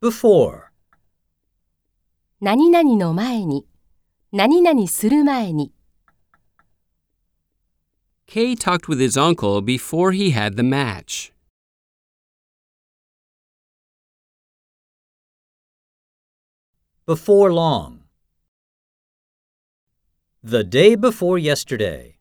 before, 何々の前に、何々する前に。Kay talked with his uncle before he had the match. before long. The day before yesterday.